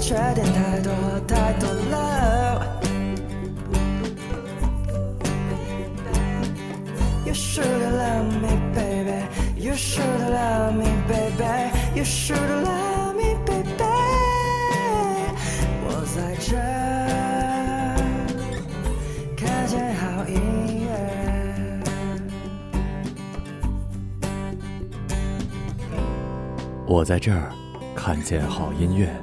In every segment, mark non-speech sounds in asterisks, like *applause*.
缺点太多太多了。You should love me, baby. You should love me, baby. You should love me, baby. 我在这看见好音乐。我在这儿看见好音乐。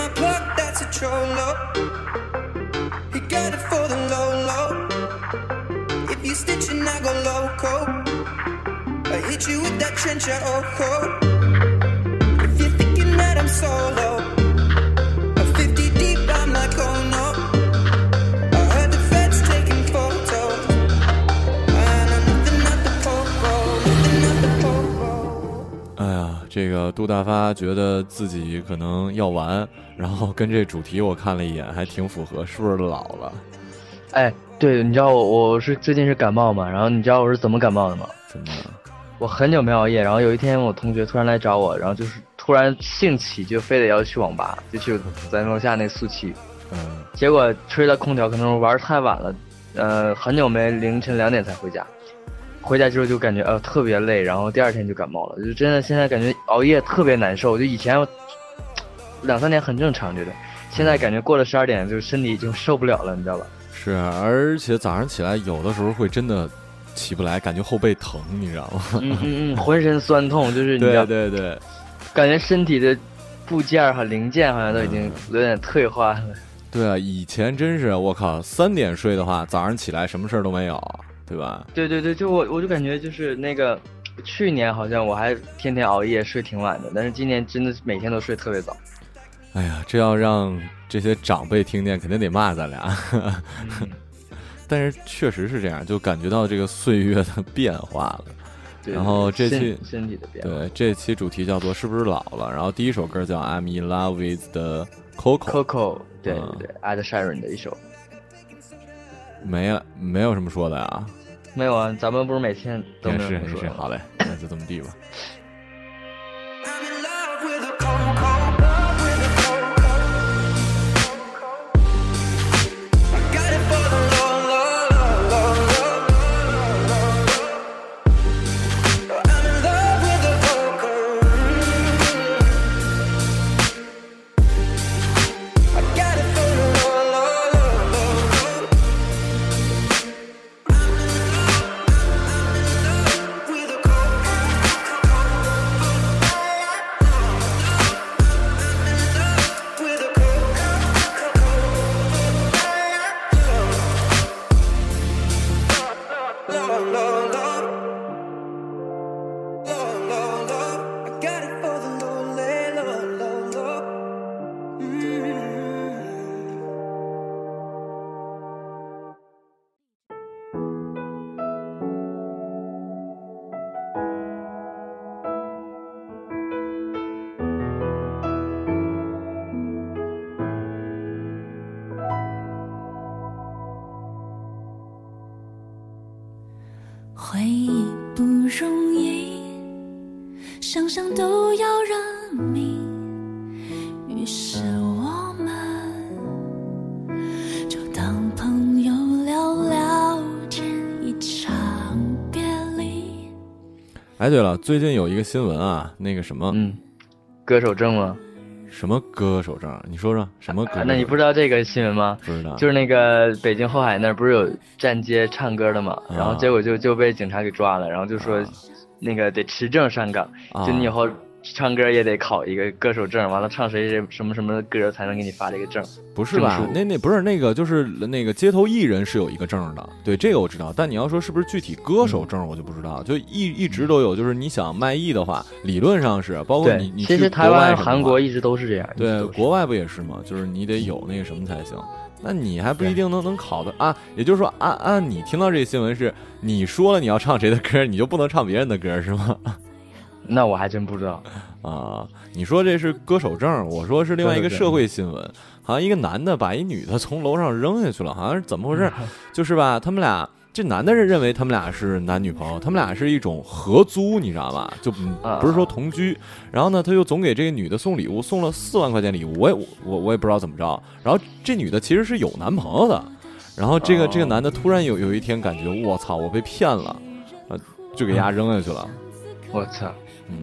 My plug, that's a trollo. He got it for the low, low. If you stitching, I go loco. I hit you with that trencher, oh, oh. If you're thinking that I'm solo. 这个杜大发觉得自己可能要完，然后跟这主题我看了一眼，还挺符合，是不是老了？哎，对，你知道我我是最近是感冒嘛，然后你知道我是怎么感冒的吗？怎么？我很久没熬夜，然后有一天我同学突然来找我，然后就是突然兴起，就非得要去网吧，就去咱楼下那速七，嗯，结果吹了空调，可能玩太晚了，呃，很久没凌晨两点才回家，回家之后就感觉呃特别累，然后第二天就感冒了，就真的现在感觉熬夜特别难受，就以前两三点很正常觉得，现在感觉过了十二点就身体已经受不了了，你知道吧？是，而且早上起来有的时候会真的起不来，感觉后背疼，你知道吗？嗯嗯嗯，浑身酸痛，就是你知道对对对，感觉身体的部件和零件好像都已经有点退化了。对啊，以前真是我靠，三点睡的话，早上起来什么事儿都没有，对吧？对对对，就我我就感觉就是那个，去年好像我还天天熬夜睡挺晚的，但是今年真的是每天都睡特别早。哎呀，这要让这些长辈听见，肯定得骂咱俩。嗯 *laughs* 但是确实是这样，就感觉到这个岁月的变化了。对然后这期身身体的变化。对，这期主题叫做“是不是老了”，然后第一首歌叫《I'm in Love with the Coco》，Coco，对嗯对对，Ed Sheeran 的一首。没了，没有什么说的呀。没有啊，咱们不是每天都也没有是也是，什么说好嘞，那就这么地吧。*laughs* 哎，对了，最近有一个新闻啊，那个什么、嗯，歌手证吗？什么歌手证，你说说什么歌手？啊那你不知道这个新闻吗？不知道？就是那个北京后海那儿不是有站街唱歌的嘛，啊然后结果就就被警察给抓了，然后就说那个得持证上岗，啊就你以后唱歌也得考一个歌手证，完了唱谁谁什么什么的歌才能给你发这个证。不是吧？那那不是那个，就是那个街头艺人是有一个证的，对这个我知道。但你要说是不是具体歌手证，我就不知道。就一一直都有，就是你想卖艺的话，理论上是，包括你，你去其实台湾、韩国一直都是这样。对国外不也是吗？就是你得有那个什么才行。那你还不一定能能考的啊。也就是说，按按你听到这个新闻是，你说了你要唱谁的歌，你就不能唱别人的歌是吗？那我还真不知道。*laughs* 啊，你说这是歌手证，我说是另外一个社会新闻，好像一个男的把一女的从楼上扔下去了，好像是怎么回事？*laughs* 就是吧，他们俩。这男的认认为他们俩是男女朋友，他们俩是一种合租，你知道吧？就不是说同居。然后呢，他又总给这个女的送礼物，送了四万块钱礼物。我也我我也不知道怎么着。然后这女的其实是有男朋友的。然后这个这个男的突然有有一天感觉我操，我被骗了，呃，就给丫扔下去了。我操，嗯，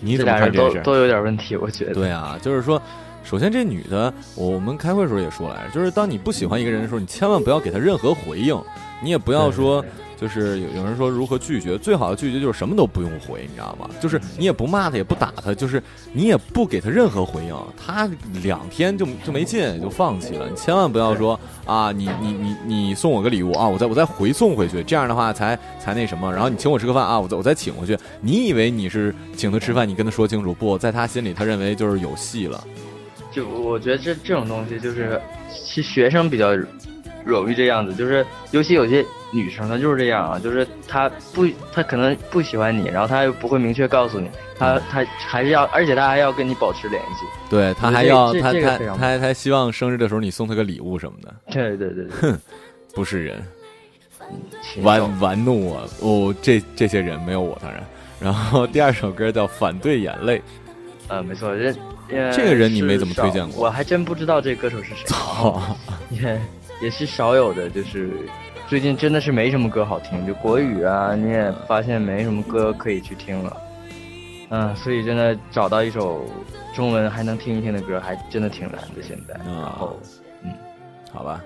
你怎么看这事？都都有点问题，我觉得。对啊，就是说，首先这女的，我们开会的时候也说来着，就是当你不喜欢一个人的时候，你千万不要给他任何回应。你也不要说，就是有有人说如何拒绝，最好的拒绝就是什么都不用回，你知道吗？就是你也不骂他，也不打他，就是你也不给他任何回应，他两天就就没劲，就放弃了。你千万不要说啊，你你你你送我个礼物啊，我再我再回送回去，这样的话才才那什么。然后你请我吃个饭啊，我再我再请回去。你以为你是请他吃饭，你跟他说清楚，不在他心里，他认为就是有戏了。就我觉得这这种东西，就是其实学生比较。容易这样子，就是尤其有些女生，她就是这样啊，就是她不，她可能不喜欢你，然后她又不会明确告诉你，她她还是要，而且她还要跟你保持联系，对她还要，她她她还还希望生日的时候你送她个礼物什么的，对对对，哼，不是人，玩玩弄我哦，这这些人没有我当然，然后第二首歌叫《反对眼泪》，呃，没错，这这个人你没怎么推荐过，我还真不知道这歌手是谁，操，也是少有的，就是最近真的是没什么歌好听，就国语啊，你也发现没什么歌可以去听了，嗯，所以真的找到一首中文还能听一听的歌，还真的挺难的。现在，然后，嗯，好吧。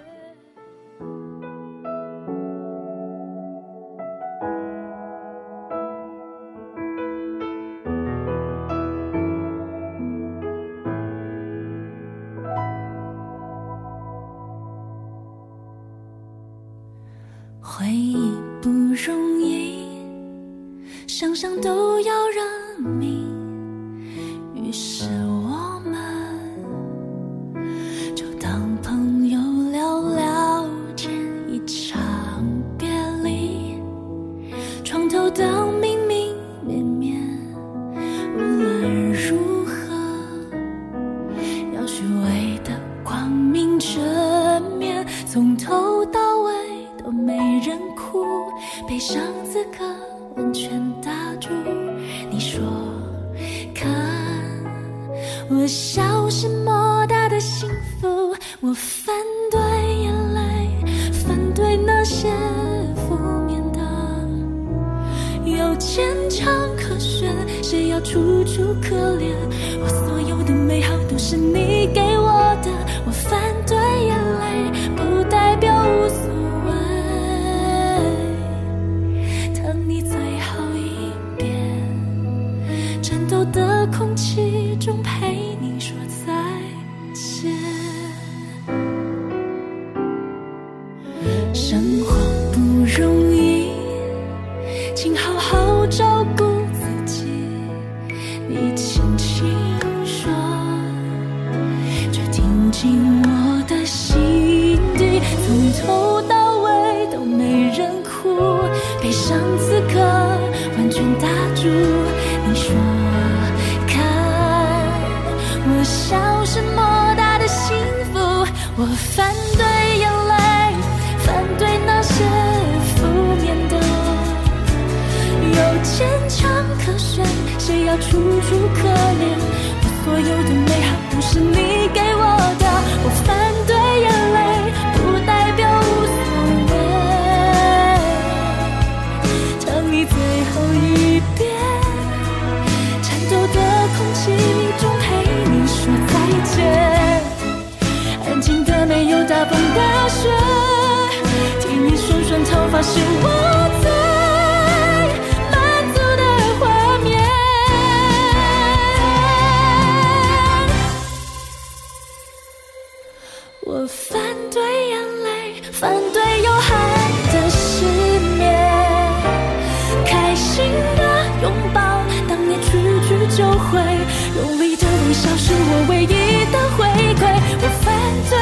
坚强可选谁要楚楚可怜？我所有的美好都是你给我微笑是我唯一的回馈。我犯罪。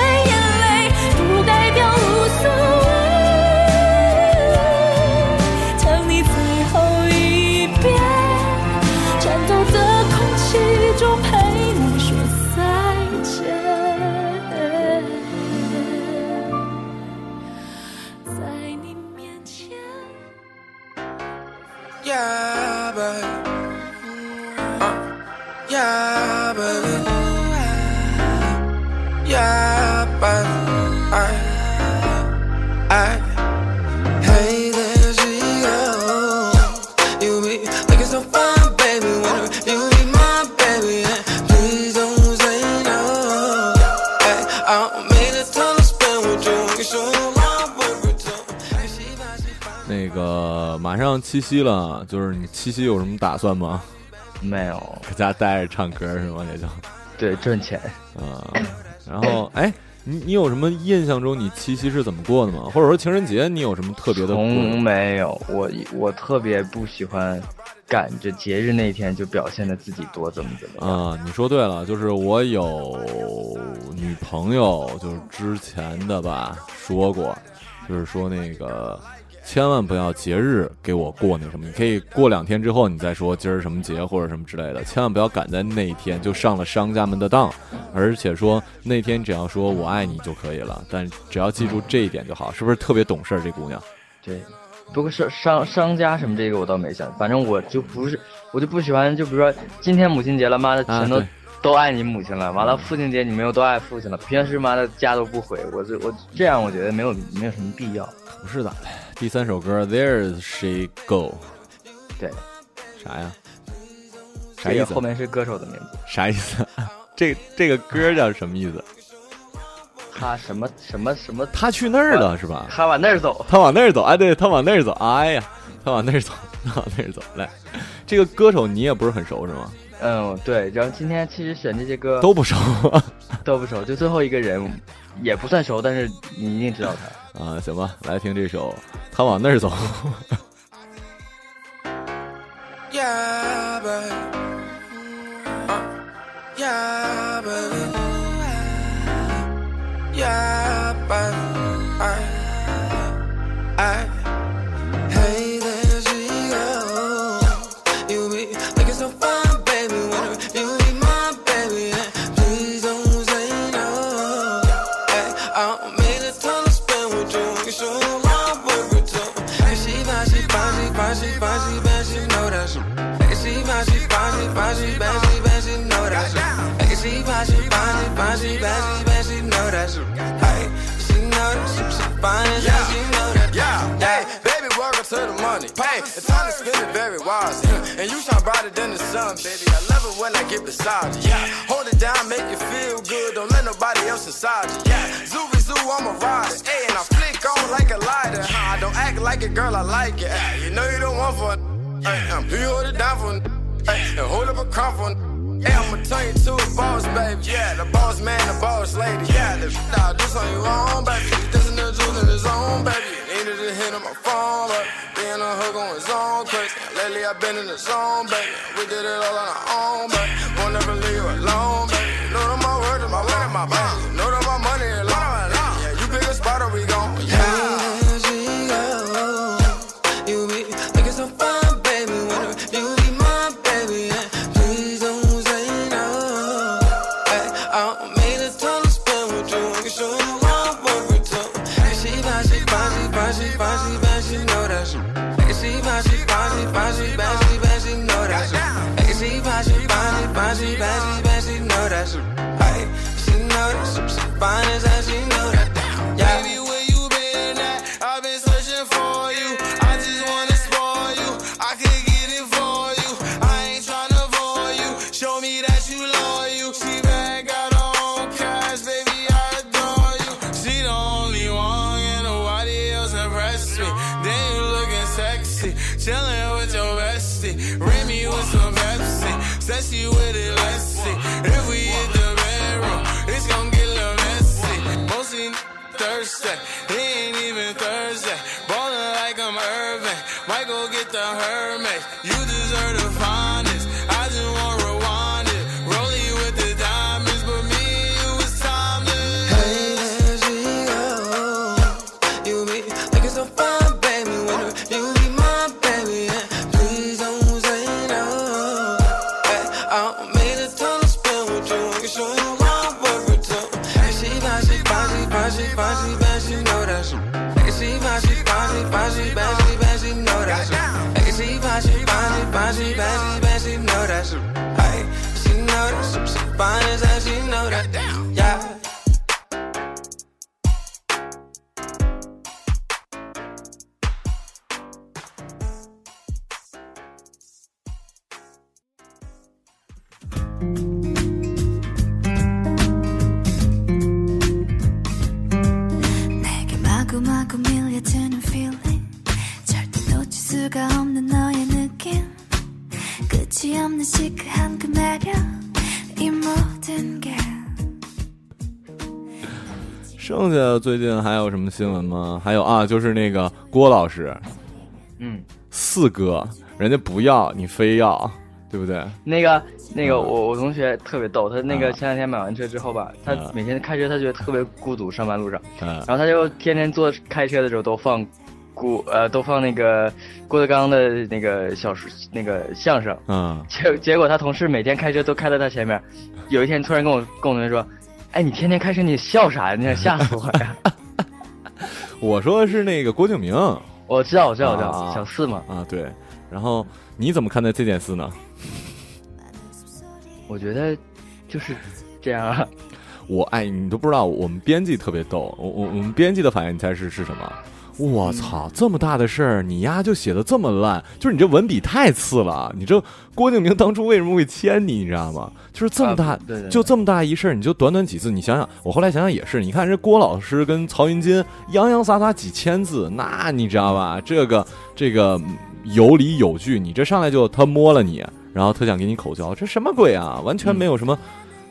那个马上七夕了，就是你七夕有什么打算吗？没有，搁家待着唱歌是吗？也就对，赚钱。啊，然后哎，你你有什么印象中你七夕是怎么过的吗？或者说情人节你有什么特别的过从没有，我我特别不喜欢赶着节日那天就表现的自己多怎么怎么样。啊，你说对了，就是我有女朋友，就是之前的吧，说过，就是说那个千万不要节日给我过那什么，你可以过两天之后你再说今儿什么节或者什么之类的，千万不要赶在那一天就上了商家们的当，而且说那天只要说我爱你就可以了，但只要记住这一点就好，是不是特别懂事儿？这姑娘对，不过商商商家什么这个我倒没想，反正我就不是，我就不喜欢，就比如说今天母亲节了，妈的啊全都、对都爱你母亲了，完了父亲节你们又都爱父亲了，平时妈的家都不回，我这我这样我觉得没有没有什么必要。不是的。第三首歌 There She Go，对，啥呀？啥意思后？面是歌手的名字，啥意思？*laughs* 这这个歌叫什么意思？他什么什么什么，他去那儿了是吧？他往那儿走。他往那儿走，哎，对他往那儿走，哎呀，他往那儿走，*laughs* 他往那儿走。来，这个歌手你也不是很熟是吗？嗯，对，然后今天其实选这些歌都不熟都不熟，就最后一个人也不算熟，但是你一定知道他。*laughs* 啊？行吧，来听这首《他往那儿走》。Yeah, the money. Pay, it's time to spend it very wise. And you shine brighter than the sun, baby. I love it when I get beside you. Yeah, hold it down, make you feel good. Don't let nobody else inside you. Yeah, Zooby Zoo, I'm a rider. Hey, and I flick on like a lighter. Huh? I Don't act like it, girl, I like it. Hey, you know you don't want for Hey, um, you hold it down for Hey, and hold up a crown for Hey, I'ma turn you to a boss, baby. Yeah, the boss man, the boss lady. Yeah, the nah, this on your own, baby. This in the jewel in his own, baby. Needed to hit on my phone, but being a on his own crazy. Lately I've been in the zone, baby. We did it all on our own, baby. Won't never leave you alone, baby. Know that my word is my word my baby. Get the Hermes. You 剩下最近还有什么新闻吗？还有啊，就是那个郭老师。嗯，四哥，人家不要你非要，对不对？那个那个我我同学特别逗，他那个啊前两天买完车之后吧，他啊每天开车他觉得特别孤独，上班路上，嗯然后他就天天坐开车的时候都放郭呃都放那个郭德纲的那个小说那个相声，嗯，*laughs* 结结果他同事每天开车都开在他前面，有一天突然跟我跟我同学说，哎，你天天开车你笑啥呀？你想吓死我呀！*laughs* *laughs* 我说的是那个郭敬明啊，我知道我知道我知道，啊小四嘛啊，对。然后你怎么看待这件事呢？我觉得就是这样啊。*laughs* 我哎，你都不知道，我们编辑特别逗。我我我们编辑的反应，你猜是是什么？我操，这么大的事儿，你丫就写的这么烂，就是你这文笔太次了。你这郭敬明当初为什么会签你，你知道吗？就是这么大，啊对对对就这么大一事儿，你就短短几字，你想想，我后来想想也是，你看这郭老师跟曹云金洋洋洒洒几千字，那你知道吧？这个这个嗯有理有据，你这上来就他摸了你，然后特想给你口交，这什么鬼啊？完全没有什么。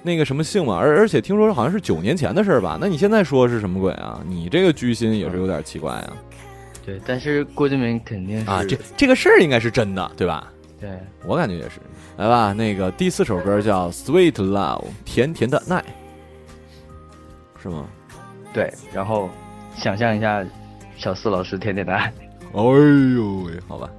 那个什么性嘛，而而且听说好像是九年前的事儿吧？那你现在说是什么鬼啊？你这个居心也是有点奇怪啊！对，但是郭敬明肯定是啊，这这个事儿应该是真的，对吧？对我感觉也是。来吧，那个第四首歌叫《Sweet Love》，甜甜的爱，是吗？对，然后想象一下小四老师甜甜的爱。哎呦喂，好吧。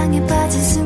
사랑에 빠진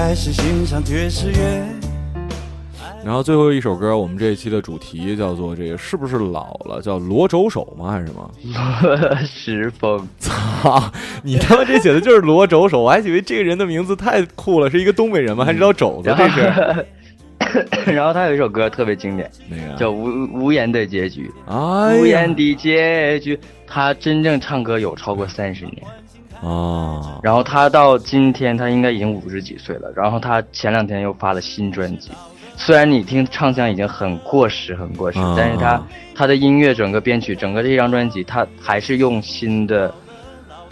开始欣赏爵士乐。然后最后一首歌，我们这一期的主题叫做这个是不是老了？叫罗轴手吗？还是什么？*laughs* 石峰，操！你他妈这写的就是罗轴手，我还以为这个人的名字太酷了，是一个东北人吗？还知道肘子？这是 *laughs* 然后他有一首歌特别经典，那个叫《无无言的结局》。哎呀无言的结局，他真正唱歌有超过三十年。啊，然后他到今天，他应该已经五十几岁了。然后他前两天又发了新专辑，虽然你听唱腔已经很过时，很过时，啊但是他他的音乐整个编曲，整个这张专辑，他还是用新的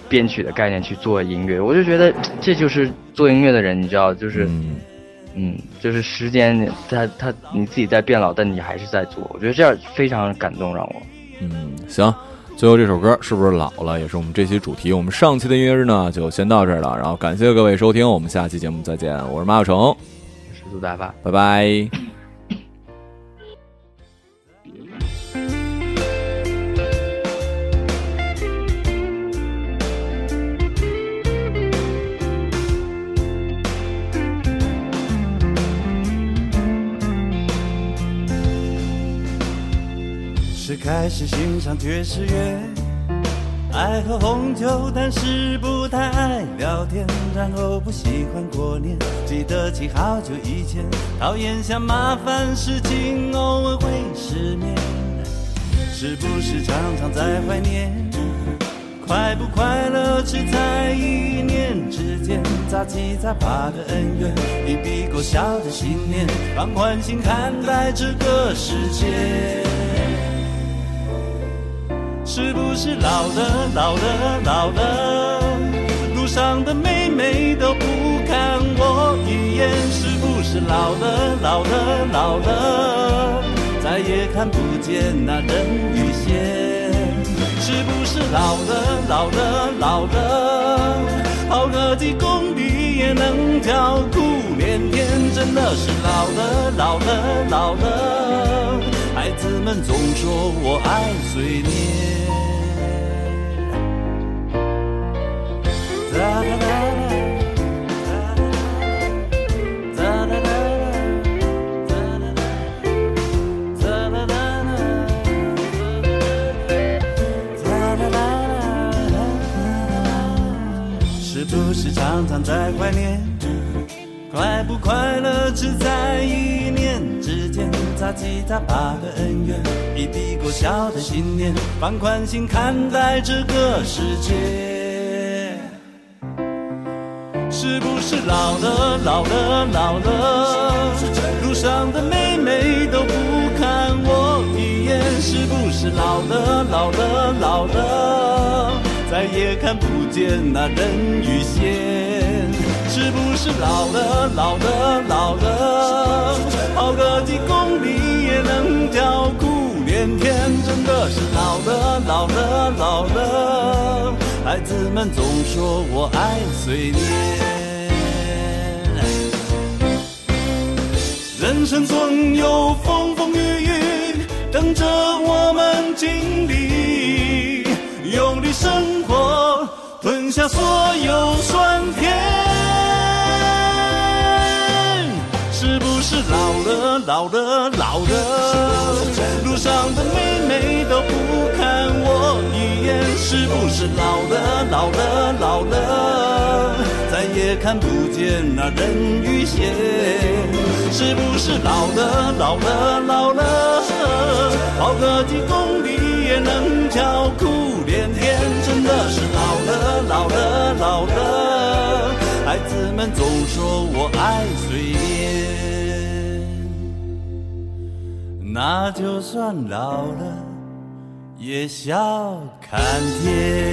编曲的概念去做音乐。我就觉得这就是做音乐的人，你知道，就是嗯，嗯，就是时间，他他你自己在变老，但你还是在做。我觉得这样非常感动，让我。嗯，行。最后这首歌是不是老了？也是我们这期主题。我们上期的音乐日呢，就先到这儿了。然后感谢各位收听，我们下期节目再见。我是马小成，我是杜大发。拜拜。开始欣赏爵士乐，爱喝红酒，但是不太爱聊天，然后不喜欢过年，记得起好久以前，讨厌想麻烦事情，偶尔会失眠，是不是常常在怀念？快不快乐只在一念之间，杂七杂八的恩怨，一笔勾销的信念，放宽心看待这个世界。是不是老了老了老了？路上的妹妹都不看我一眼，是不是老了老了老了？再也看不见那人鱼线。是不是老了老了老了？跑个几公里也能叫苦连天，真的是老了老了老了。孩子们总说我爱碎念。哒哒哒哒，哒哒哒哒，哒哒哒是不是常常在怀念？快不快乐只在一念之间，杂七杂八的恩怨，一笔勾销的信念，放宽心看待这个世界。是不是老了老了老了？路上的妹妹都不看我一眼，是不是老了老了老了？再也看不见那人鱼线。是不是老了老了老了？跑个几公里也能叫苦连天，真的是老了老了老了。孩子们总说我爱碎念。人生总有风风雨雨等着我们经历，用力生活，吞下所有酸甜。是不是老了老了老了？路上的妹妹都不看我一眼，是不是老了老了老了？再也看不见那人鱼线。是不是老了老了老了？跑个几公里是老了老了老了。孩子们总说我爱随便，那就算老了也笑看天。